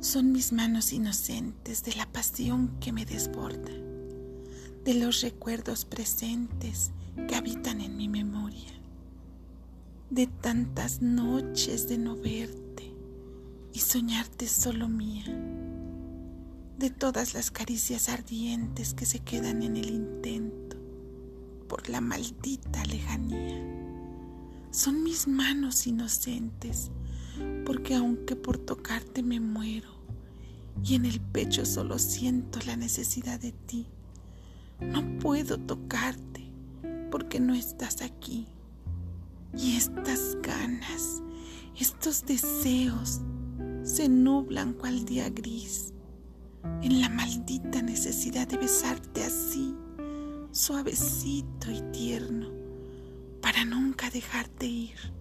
Son mis manos inocentes de la pasión que me desborda, de los recuerdos presentes que habitan en mi memoria, de tantas noches de no verte y soñarte solo mía, de todas las caricias ardientes que se quedan en el intento por la maldita lejanía. Son mis manos inocentes porque aunque por tocarte me muero y en el pecho solo siento la necesidad de ti, no puedo tocarte porque no estás aquí. Y estas ganas, estos deseos se nublan cual día gris en la maldita necesidad de besarte así, suavecito y tierno, para nunca dejarte ir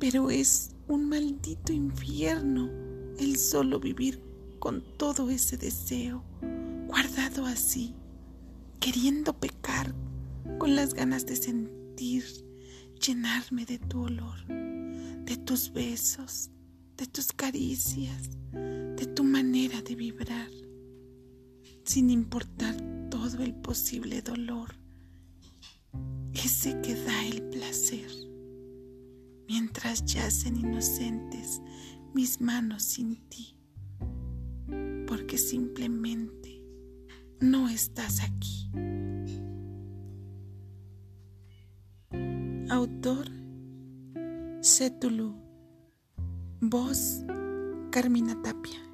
pero es un maldito infierno el solo vivir con todo ese deseo guardado así, queriendo pecar con las ganas de sentir, llenarme de tu olor, de tus besos, de tus caricias, de tu manera de vibrar, sin importar todo el posible dolor, ese que da el mientras yacen inocentes mis manos sin ti, porque simplemente no estás aquí. Autor Setulu Voz Carmina Tapia